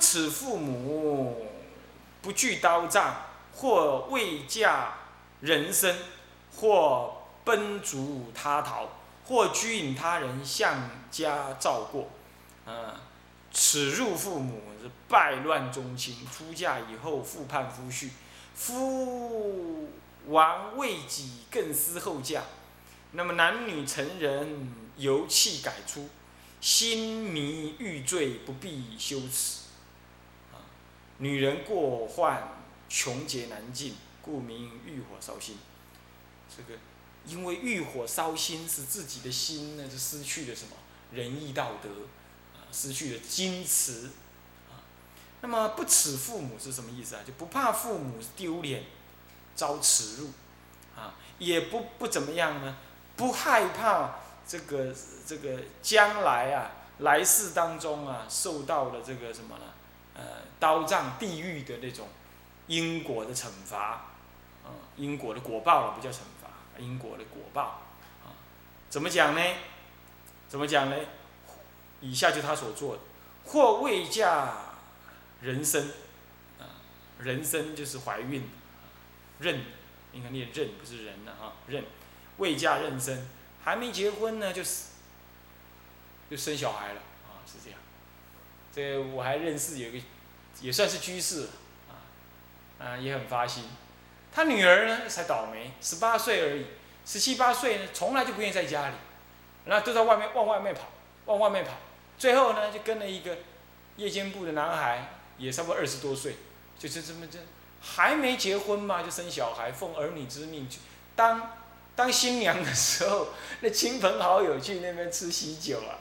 此父母，不惧刀杖，或未嫁人身，或奔逐他逃，或居引他人向家照过，啊，此入父母是败乱宗亲，出嫁以后复叛夫婿，夫亡未己，更思后嫁。那么男女成人，由气改出，心迷欲醉，不必羞耻。女人过患穷劫难尽，故名欲火烧心。这个，因为欲火烧心，使自己的心呢，就失去了什么仁义道德，啊，失去了矜持。啊，那么不耻父母是什么意思啊？就不怕父母丢脸，遭耻辱，啊，也不不怎么样呢？不害怕这个这个将来啊，来世当中啊，受到了这个什么呢？呃，刀杖地狱的那种因果的惩罚，啊，因果的果报了，不叫惩罚，因果的果报，啊，怎么讲呢？怎么讲呢？以下就他所做的，或未嫁人生，啊，人生就是怀孕，妊，应该念妊，不是人的啊，妊。未嫁妊娠，还没结婚呢，就死，就生小孩了，这我还认识有个，也算是居士，啊，啊也很发心。他女儿呢才倒霉，十八岁而已，十七八岁呢从来就不愿意在家里，那都在外面往外面跑，往外面跑。最后呢就跟了一个夜间部的男孩，也差不多二十多岁，就是这么这还没结婚嘛就生小孩，奉儿女之命去当。当新娘的时候，那亲朋好友去那边吃喜酒啊，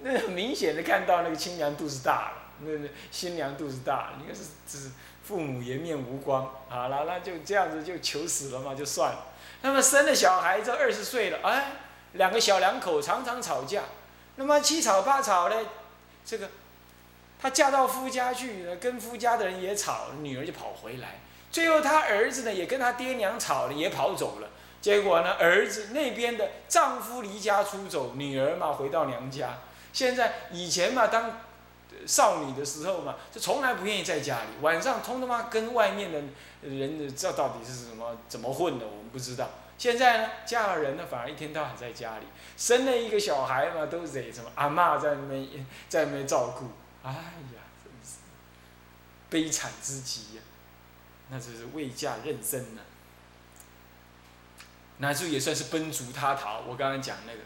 那很明显的看到那个亲娘肚子大了，那那新娘肚子大，应该是是父母颜面无光，好了，那就这样子就求死了嘛，就算了。那么生了小孩子二十岁了，哎，两个小两口常常吵架，那么七吵八吵呢，这个，她嫁到夫家去，跟夫家的人也吵，女儿就跑回来，最后她儿子呢也跟她爹娘吵了，也跑走了。结果呢，儿子那边的丈夫离家出走，女儿嘛回到娘家。现在以前嘛，当少女的时候嘛，就从来不愿意在家里，晚上通他妈跟外面的人，这到底是什么怎么混的，我们不知道。现在呢，嫁了人呢，反而一天到晚在家里，生了一个小孩嘛，都得什么阿妈在那边在那边照顾。哎呀，真是悲惨之极呀！那就是未嫁妊娠呢。那就也算是奔逐他逃。我刚刚讲那个，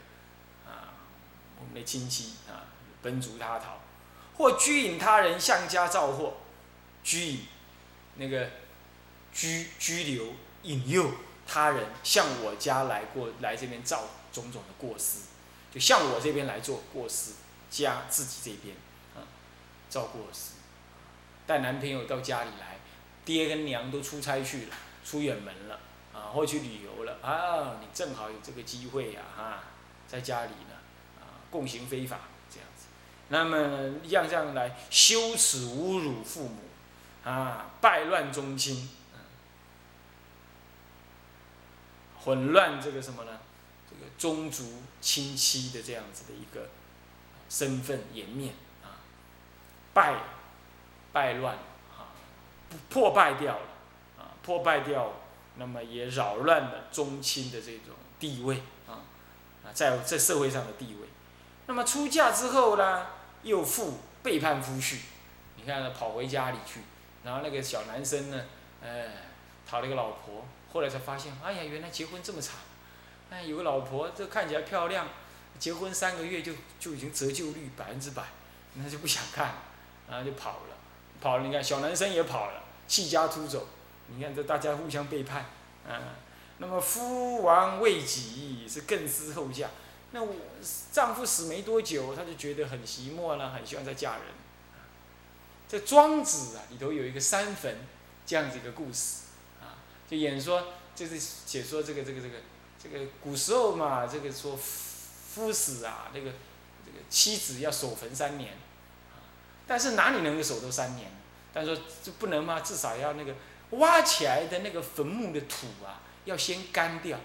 我们的亲戚啊，奔逐他逃，或拘引他人向家造祸，拘引，那个拘拘留引诱他人向我家来过来这边造种种的过失，就向我这边来做过失，家自己这边啊造过失，带男朋友到家里来，爹跟娘都出差去了，出远门了。啊，或去旅游了啊！你正好有这个机会呀，哈，在家里呢，共行非法这样子，那么样这样来羞耻侮辱父母，啊，败乱宗亲，混乱这个什么呢？这个宗族亲戚的这样子的一个身份颜面啊，败败乱啊，破败掉了啊，破败掉了。那么也扰乱了宗亲的这种地位啊，啊，在在社会上的地位。那么出嫁之后呢，又负背叛夫婿，你看跑回家里去，然后那个小男生呢，哎，讨了一个老婆，后来才发现，哎呀，原来结婚这么长，哎，有个老婆，这看起来漂亮，结婚三个月就就已经折旧率百分之百，那就不想看，然后就跑了，跑了，你看小男生也跑了，弃家出走。你看，这大家互相背叛，啊，那么夫亡为己，是更思后嫁。那我丈夫死没多久，她就觉得很寂寞了，很希望再嫁人。这庄子啊里头有一个三坟这样子一个故事，啊，就演说就是解说这个这个这个这个古时候嘛，这个说夫死啊，这个这个妻子要守坟三年，但是哪里能够守到三年？但是说这不能嘛，至少要那个。挖起来的那个坟墓的土啊，要先干掉，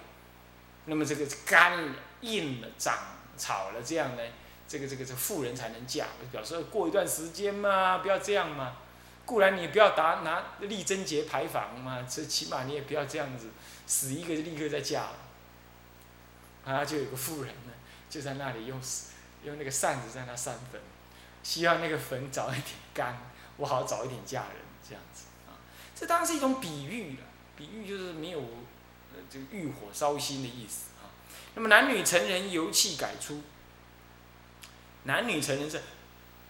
那么这个干了、硬了、长草了，这样呢，这个这个这妇人才能嫁，表示过一段时间嘛，不要这样嘛。固然你不要打拿立贞节牌坊嘛，这起码你也不要这样子，死一个就立刻再嫁了。啊，就有个妇人呢，就在那里用用那个扇子在那扇粉，希望那个粉早一点干，我好早一点嫁人这样子啊。这当然是一种比喻了，比喻就是没有呃这个欲火烧心的意思。那么男女成人，由气改出。男女成人是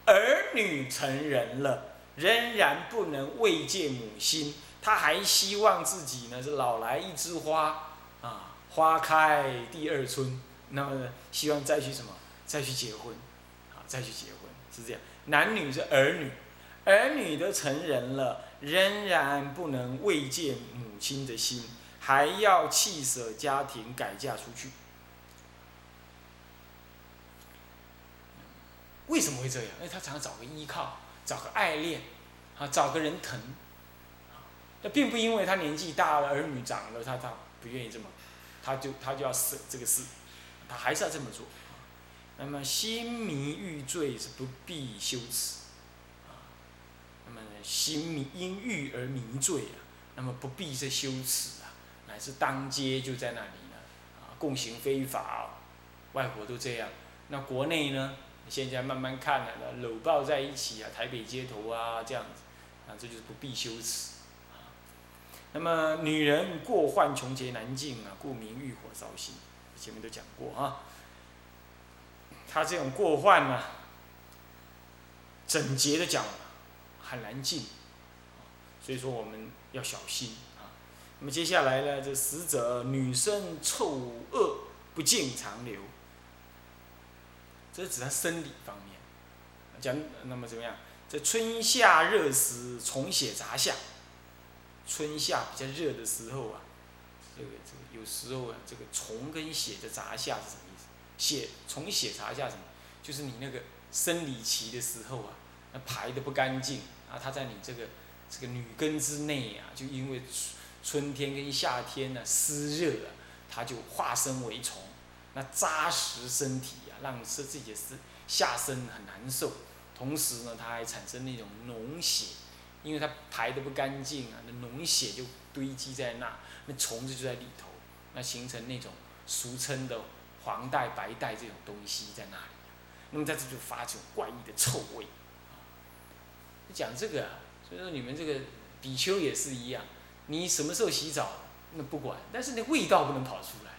儿女成人了。仍然不能慰藉母心，他还希望自己呢是老来一枝花啊，花开第二春。那么呢，希望再去什么？再去结婚，啊，再去结婚是这样。男女是儿女，儿女都成人了，仍然不能慰藉母亲的心，还要弃舍家庭改嫁出去。为什么会这样？因为他常常找个依靠。找个爱恋，啊，找个人疼，那并不因为他年纪大了，儿女长了，他他不愿意这么，他就他就要舍这个事，他还是要这么做。那么心迷欲醉是不必羞耻，啊，那么心迷因欲而迷醉啊，那么不必是羞耻啊，乃是当街就在那里呢，啊，共行非法，外国都这样，那国内呢？现在慢慢看了，搂抱在一起啊，台北街头啊，这样子，啊，这就是不必羞耻，啊。那么女人过患穷劫难尽啊，故名欲火烧心，前面都讲过啊。他这种过患呢，整洁的讲很难尽，所以说我们要小心啊。那么接下来呢，这死者女生臭恶不净长留。这是指他生理方面，讲那么怎么样？在春夏热时虫血杂下，春夏比较热的时候啊，这个这个有时候啊，这个虫跟血的杂下是什么意思？血虫血杂下什么？就是你那个生理期的时候啊，那排的不干净啊，它在你这个这个女根之内啊，就因为春天跟夏天呢湿热啊，它就化身为虫，那扎实身体。让是自己是下身很难受，同时呢，它还产生那种脓血，因为它排的不干净啊，那脓血就堆积在那，那虫子就在里头，那形成那种俗称的黄带、白带这种东西在那里，那么在这就发出怪异的臭味。讲这个啊，所以说你们这个比丘也是一样，你什么时候洗澡那不管，但是那味道不能跑出来。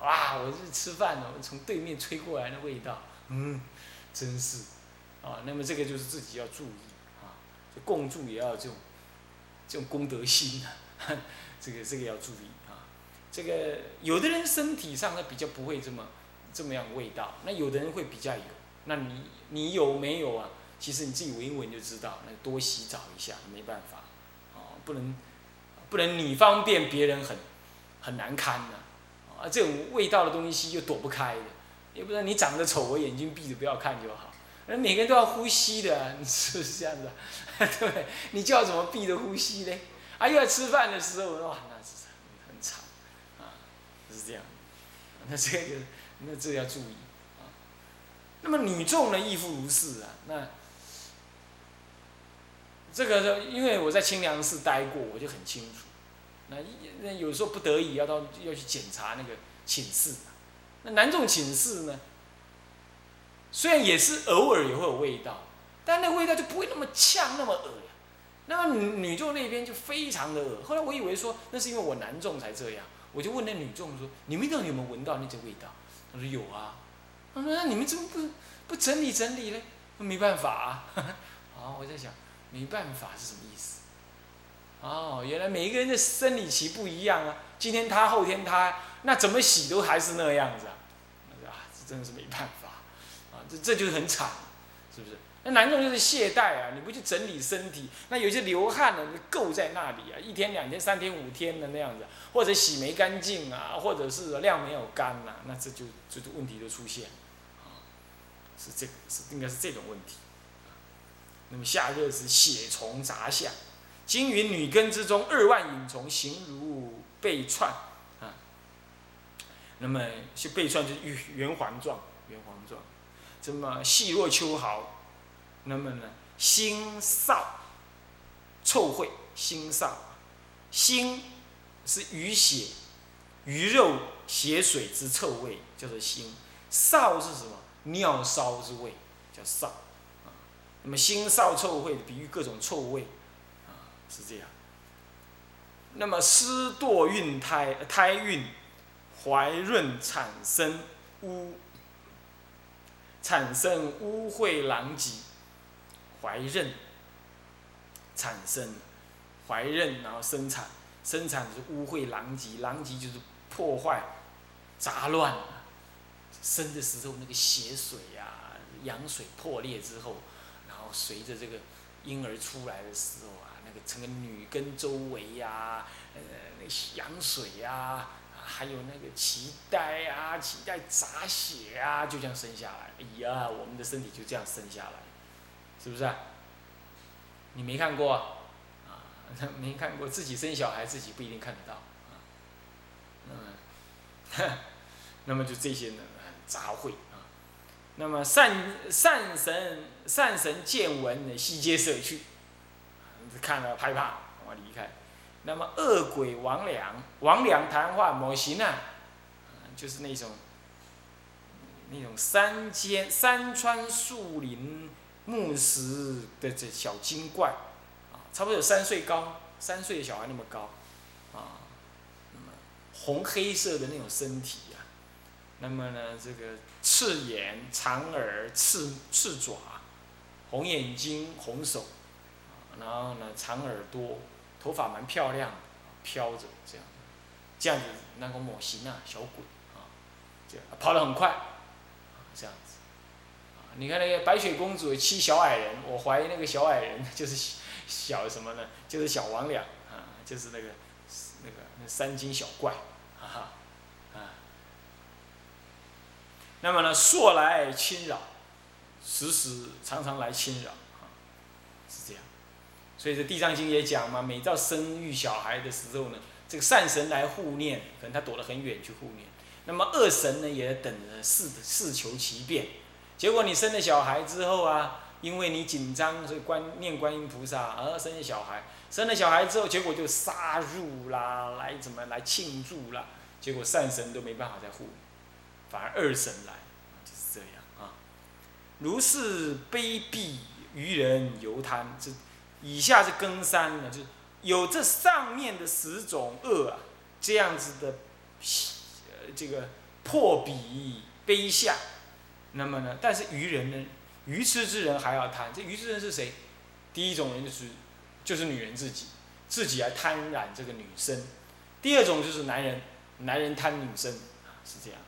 哇！我是吃饭呢，从对面吹过来的味道，嗯，真是，啊，那么这个就是自己要注意啊，就共住也要这种，这种功德心啊，这个这个要注意啊，这个有的人身体上他比较不会这么这么样味道，那有的人会比较有，那你你有没有啊？其实你自己闻一闻就知道，那多洗澡一下，没办法，啊，不能不能你方便别人很很难堪呐。啊，这种味道的东西又躲不开的，也不知道你长得丑，我眼睛闭着不要看就好。那每个人都要呼吸的，你 是不是这样子？啊对，你叫怎么闭着呼吸呢？啊，又要吃饭的时候，哇，那是很惨，啊，是这样。那这个，那这要注意啊。那么女众呢，亦复如是啊。那这个，因为我在清凉寺待过，我就很清楚。那那有时候不得已要到要去检查那个寝室，那男众寝室呢，虽然也是偶尔也会有味道，但那味道就不会那么呛那么恶呀。那么女女众那边就非常的恶。后来我以为说那是因为我男众才这样，我就问那女众说：“你们到底有没有闻到那种味道？”他说：“有啊。”他说：“那你们怎么不不整理整理呢？”没办法啊。好，我在想，没办法是什么意思？哦，原来每一个人的生理期不一样啊。今天他，后天他，那怎么洗都还是那样子啊。啊，这真的是没办法，啊，这这就是很惨，是不是？那男众就是懈怠啊，你不去整理身体，那有些流汗呢就垢在那里啊，一天、两天、三天、五天的那样子，或者洗没干净啊，或者是量没有干呐，那这就这就问题就出现，啊，是这个是应该是这种问题。那么夏热时血虫杂下。金云女根之中二万隐虫，形如背串，啊，那么是背串就是圆圆环状，圆环状。这么细若秋毫，那么呢，腥臊，臭秽，腥臊，腥是鱼血、鱼肉血水之臭味，叫做腥；臊是什么？尿骚之味，叫臊。啊，那么腥臊臭秽，比喻各种臭味，是这样。那么湿堕孕胎，胎孕、怀孕产生污。产生污秽狼藉，怀孕产生怀孕，然后生产，生产是污秽狼藉，狼藉就是破坏杂乱。生的时候那个血水呀，羊水破裂之后，然后随着这个婴儿出来的时候啊，那个整个女根周围呀，呃，那羊水呀。还有那个脐带啊，脐带洒血啊，就这样生下来。哎呀，我们的身体就这样生下来，是不是啊？你没看过啊？没看过，自己生小孩自己不一定看得到啊。那么，那么就这些呢，杂烩啊。那么善善神善神见闻呢，悉皆舍去，看了害怕，我离开。那么恶鬼王良，王良谈话某行啊，就是那种那种山间山川树林木石的这小精怪，啊，差不多有三岁高，三岁的小孩那么高，啊，那么红黑色的那种身体呀，那么呢，这个赤眼长耳赤赤爪，红眼睛红手，然后呢长耳朵。头发蛮漂亮，飘着这样，这样子那个模型啊，小鬼啊，这样跑得很快，这样子，你看那个白雪公主七小矮人，我怀疑那个小矮人就是小什么呢？就是小王俩啊，就是那个那个那三精小怪，哈哈，啊，那么呢，朔来侵扰，时时常常来侵扰。所以这《地藏经》也讲嘛，每到生育小孩的时候呢，这个善神来护念，可能他躲得很远去护念。那么恶神呢，也等着事事求其变。结果你生了小孩之后啊，因为你紧张，所以观念观音菩萨而生了小孩。生了小孩之后，结果就杀入啦，来怎么来庆祝啦？结果善神都没办法再护，反而恶神来，就是这样啊。如是卑鄙愚人犹贪这。以下是更三呢，就是有这上面的十种恶啊，这样子的，呃，这个破彼卑下，那么呢，但是愚人呢，愚痴之人还要贪，这愚痴人是谁？第一种人就是就是女人自己，自己来贪染这个女生；第二种就是男人，男人贪女生啊，是这样。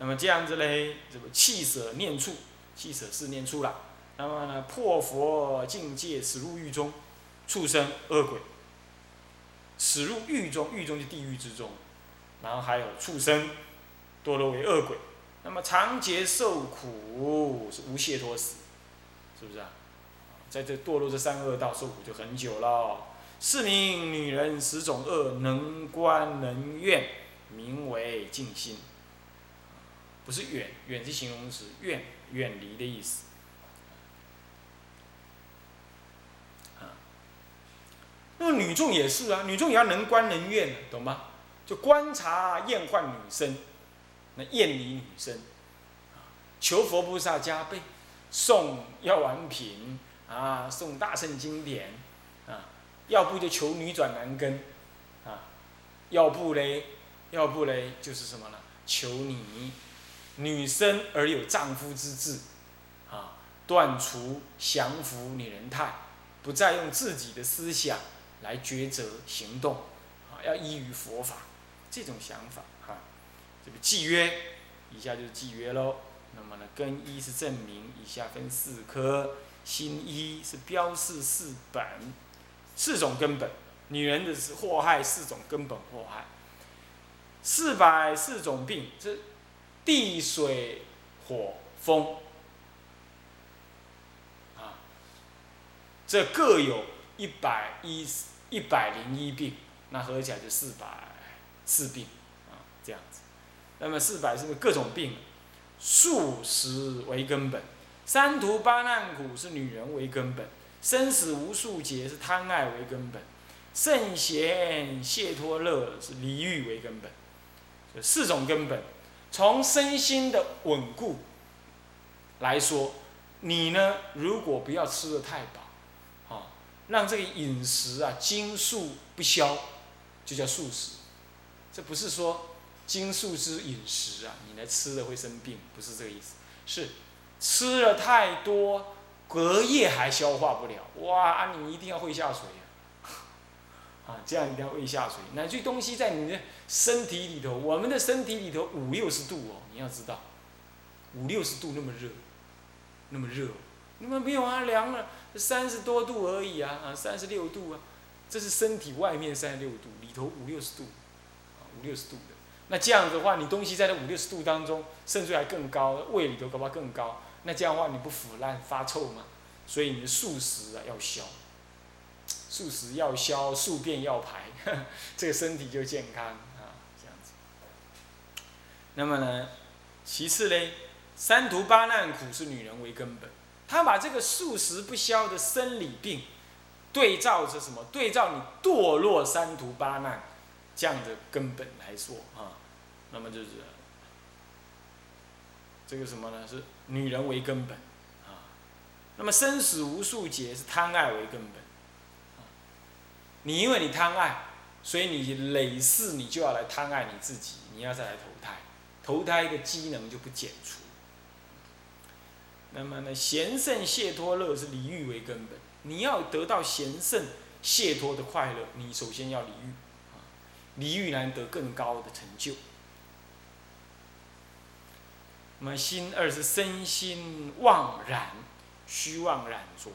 那么这样子嘞，这个气舍念处，气舍是念处了。那么呢，破佛境界，死入狱中，畜生恶鬼，死入狱中，狱中就地狱之中，然后还有畜生，堕落为恶鬼，那么长劫受苦是无解脱死，是不是啊？在这堕落这三恶道受苦就很久了。四名女人十种恶，能观能怨，名为静心。不是远，远是形容词，怨远离的意思。那么女众也是啊，女众也要能观能怨，懂吗？就观察厌患女生，那厌离女生，求佛菩萨加倍，送药丸品啊，送大圣经典啊，要不就求女转男根啊，要不嘞，要不嘞就是什么呢？求你女生而有丈夫之志啊，断除降服女人态，不再用自己的思想。来抉择行动，啊，要依于佛法，这种想法哈，这个契约，以下就是契约喽。那么呢，根一是证明，以下分四科，心一是标示四本，四种根本，女人的是祸害四种根本祸害，四百四种病，这地水火风，啊，这各有。一百一一百零一病，那合起来就四百四病，啊，这样子。那么四百是不是各种病？素食为根本，三途八难苦是女人为根本，生死无数劫是贪爱为根本，圣贤解脱乐是离欲为根本，这四种根本，从身心的稳固来说，你呢，如果不要吃的太饱，让这个饮食啊精素不消，就叫素食，这不是说。精素之饮食啊，你来吃了会生病，不是这个意思，是吃了太多，隔夜还消化不了，哇，啊你一定要会下水啊，啊，这样一定要会下水，那这东西在你的身体里头，我们的身体里头五六十度哦，你要知道，五六十度那么热，那么热，你们没有啊，凉了三十多度而已啊，啊，三十六度啊，这是身体外面三十六度，里头五六十度，啊，五六十度的。那这样子的话，你东西在那五六十度当中，甚至还更高，胃里头恐怕更高。那这样的话，你不腐烂发臭吗？所以你的素食啊要消，素食要消，宿便要排，这个身体就健康啊，这样子。那么呢，其次呢，三途八难苦是女人为根本，他把这个素食不消的生理病，对照着什么？对照你堕落三途八难。这样的根本来说啊，那么就是这个什么呢？是女人为根本啊。那么生死无数劫是贪爱为根本。你因为你贪爱，所以你累世你就要来贪爱你自己，你要再来投胎，投胎的机能就不减除。那么呢，贤圣解脱乐是离欲为根本，你要得到贤圣解脱的快乐，你首先要离欲啊。离欲难得更高的成就。那么心二是身心妄染，虚妄染着。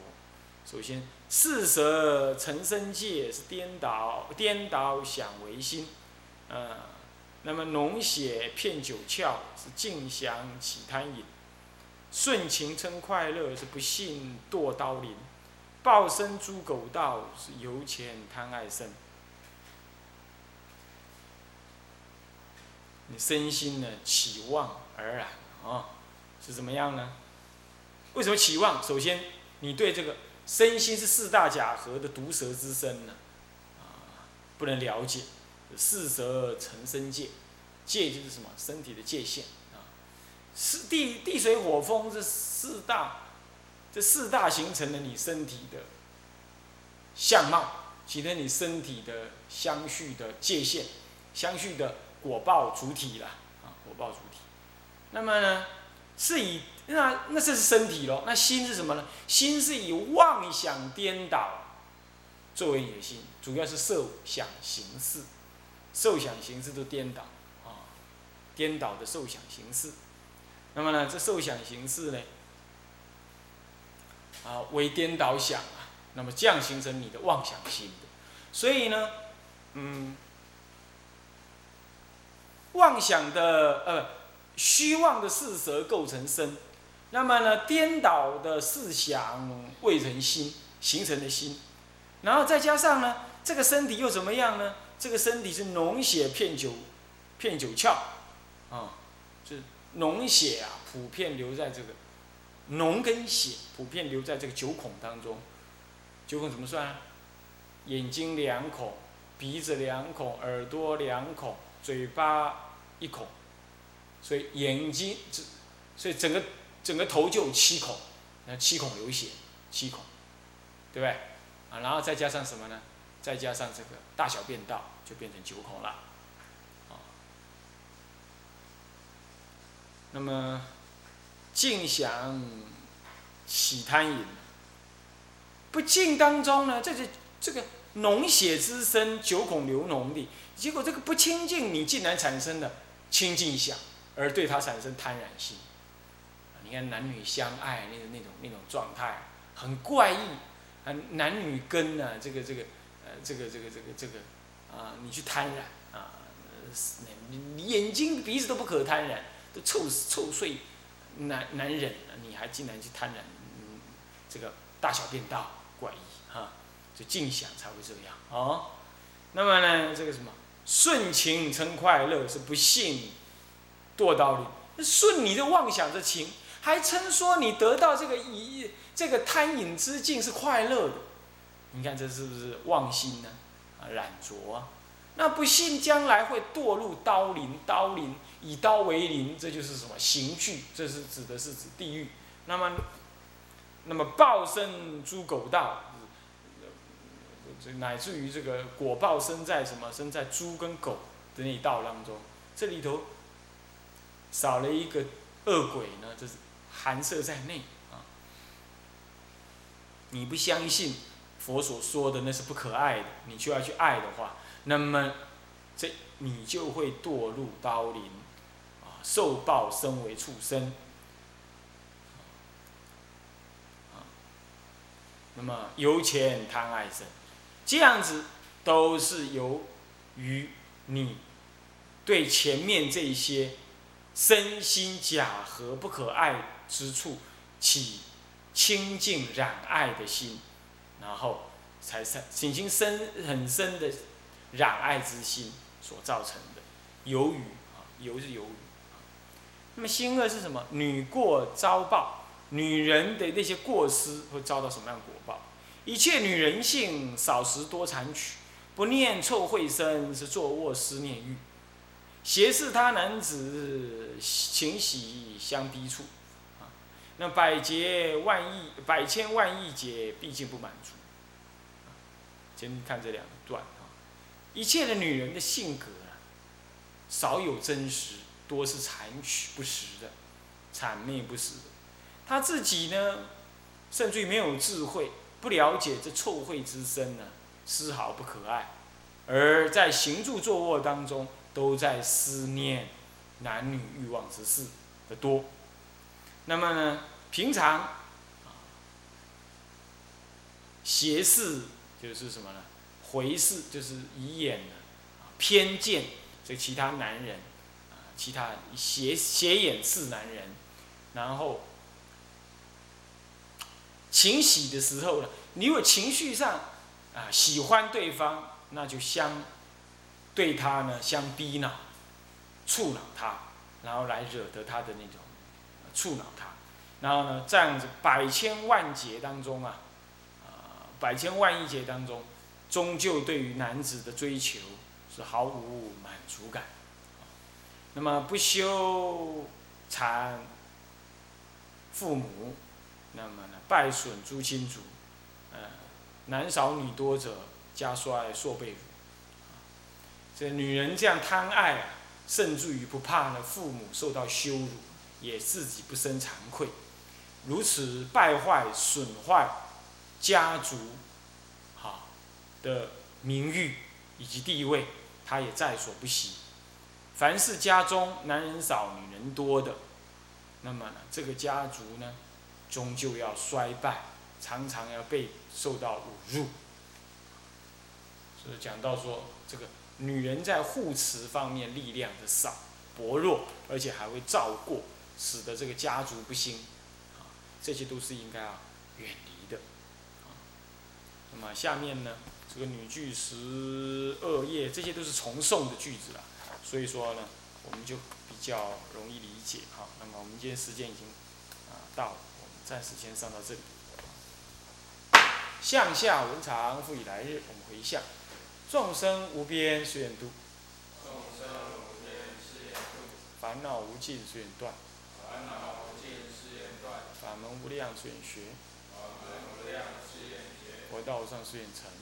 首先，四舍成身界是颠倒，颠倒想为心。呃，那么浓血片九窍是尽想起贪饮，顺情称快乐是不信堕刀林，报身诸狗道是由钱贪爱生。你身心呢起妄而染啊，是怎么样呢？为什么起妄？首先，你对这个身心是四大假合的毒蛇之身呢，啊，不能了解。四蛇成身界，界就是什么？身体的界限。四地地水火风这四大，这四大形成了你身体的相貌，形成你身体的相续的界限，相续的。果报主体了啊，果报主体。那么呢，是以那那这是身体咯，那心是什么呢？心是以妄想颠倒作为野心，主要是受想行识，受想行识都颠倒啊，颠倒的受想行识。那么呢，这受想行识呢，啊为颠倒想啊，那么这样形成你的妄想心的。所以呢，嗯。妄想的呃，虚妄的事则构成身，那么呢，颠倒的四想未成心，形成的心，然后再加上呢，这个身体又怎么样呢？这个身体是脓血骗九，骗九窍，啊，脓血啊，普遍留在这个脓跟血普遍留在这个九孔当中，九孔怎么算啊？眼睛两孔，鼻子两孔，耳朵两孔。嘴巴一孔，所以眼睛，所以整个整个头就有七孔，那七孔流血，七孔，对不对？啊，然后再加上什么呢？再加上这个大小便道，就变成九孔了，那么，尽想喜贪饮，不尽当中呢，这是这个脓血之身，九孔流脓的。结果这个不清净，你竟然产生了清净想，而对他产生贪婪心。你看男女相爱那个那种那种状态，很怪异。啊，男女根啊，这个这个，呃，这个这个这个这个，啊，你去贪婪啊，你眼睛鼻子都不可贪婪，都臭臭碎，难难忍，你还竟然去贪婪，嗯，这个大小便道怪异哈，就净想才会这样啊。那么呢，这个什么？顺情称快乐是不信堕道理，顺你的妄想的情，还称说你得到这个一这个贪饮之境是快乐的。你看这是不是妄心呢？啊，染着啊。那不信将来会堕入刀林，刀林以刀为林，这就是什么刑具？这是指的是指地狱。那么，那么报生诸狗道，乃至于这个果报生在什么？生在猪跟狗的那一道当中。这里头少了一个恶鬼呢，就是含摄在内啊。你不相信佛所说的那是不可爱的，你就要去爱的话。那么，这你就会堕入刀林，受报身为畜生，啊，那么由钱贪爱生，这样子都是由于你对前面这些身心假合不可爱之处起清净染爱的心，然后才生，已经深很深的。染爱之心所造成的，由于啊，由是由于那么心恶是什么？女过遭报，女人的那些过失会遭到什么样果报？一切女人性少时多残取，不念臭秽身是坐卧思念欲，胁侍他男子情喜相逼处，啊，那百劫万亿百千万亿劫毕竟不满足，先看这两段啊。一切的女人的性格啊，少有真实，多是残取不实的，谄媚不实的。他自己呢，甚至于没有智慧，不了解这臭秽之身呢，丝毫不可爱。而在行住坐卧当中，都在思念男女欲望之事的多。那么呢，平常啊斜视就是什么呢？回视就是以眼呢偏见这其他男人，其他斜斜眼是男人，然后情喜的时候呢，你有情绪上啊喜欢对方，那就相对他呢相逼恼，触恼他，然后来惹得他的那种触恼他，然后呢这样子百千万劫当中啊啊百千万亿劫当中。终究对于男子的追求是毫无满足感，那么不修禅父母，那么呢败损诸亲族，呃，男少女多者家衰硕辈，这女人这样贪爱啊，甚至于不怕呢父母受到羞辱，也自己不生惭愧，如此败坏损坏家族。的名誉以及地位，他也在所不惜。凡是家中男人少、女人多的，那么呢，这个家族呢，终究要衰败，常常要被受到侮辱。所以讲到说，这个女人在护持方面力量的少、薄弱，而且还会照过，使得这个家族不兴，啊，这些都是应该要远离的。那么下面呢？这个女句十二页，这些都是重诵的句子啊，所以说呢，我们就比较容易理解哈。那么我们今天时间已经啊到了，我们暂时先上到这里。向下文长，复以来日，我们回向。众生无边誓愿度，众生无边誓愿度，烦恼无尽誓愿断，烦恼无尽誓愿断，法门无量誓愿学，法门无量誓愿学，佛道上誓愿成。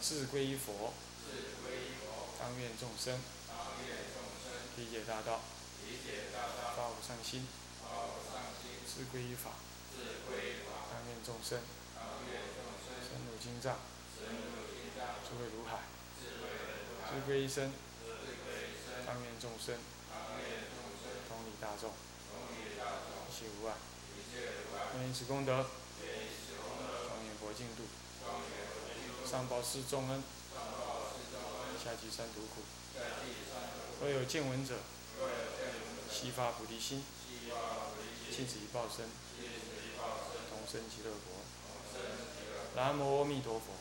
自归佛，志归佛，当愿众生理解大道，发无上心，自归依法，当愿众生深入经藏，智慧如海，自归一身，当愿众生同理大众，一切无碍，愿以此功德。庄严佛净土，上报四重恩，下集三毒苦。若有见闻者，悉发菩提心，尽此一报身，同生极乐国。南无阿弥陀佛。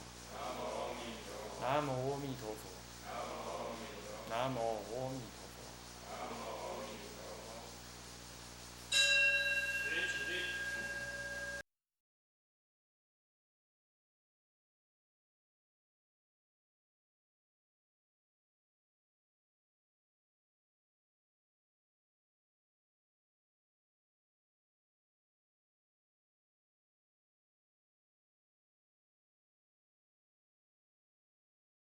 南无阿弥陀佛。南无阿弥陀佛。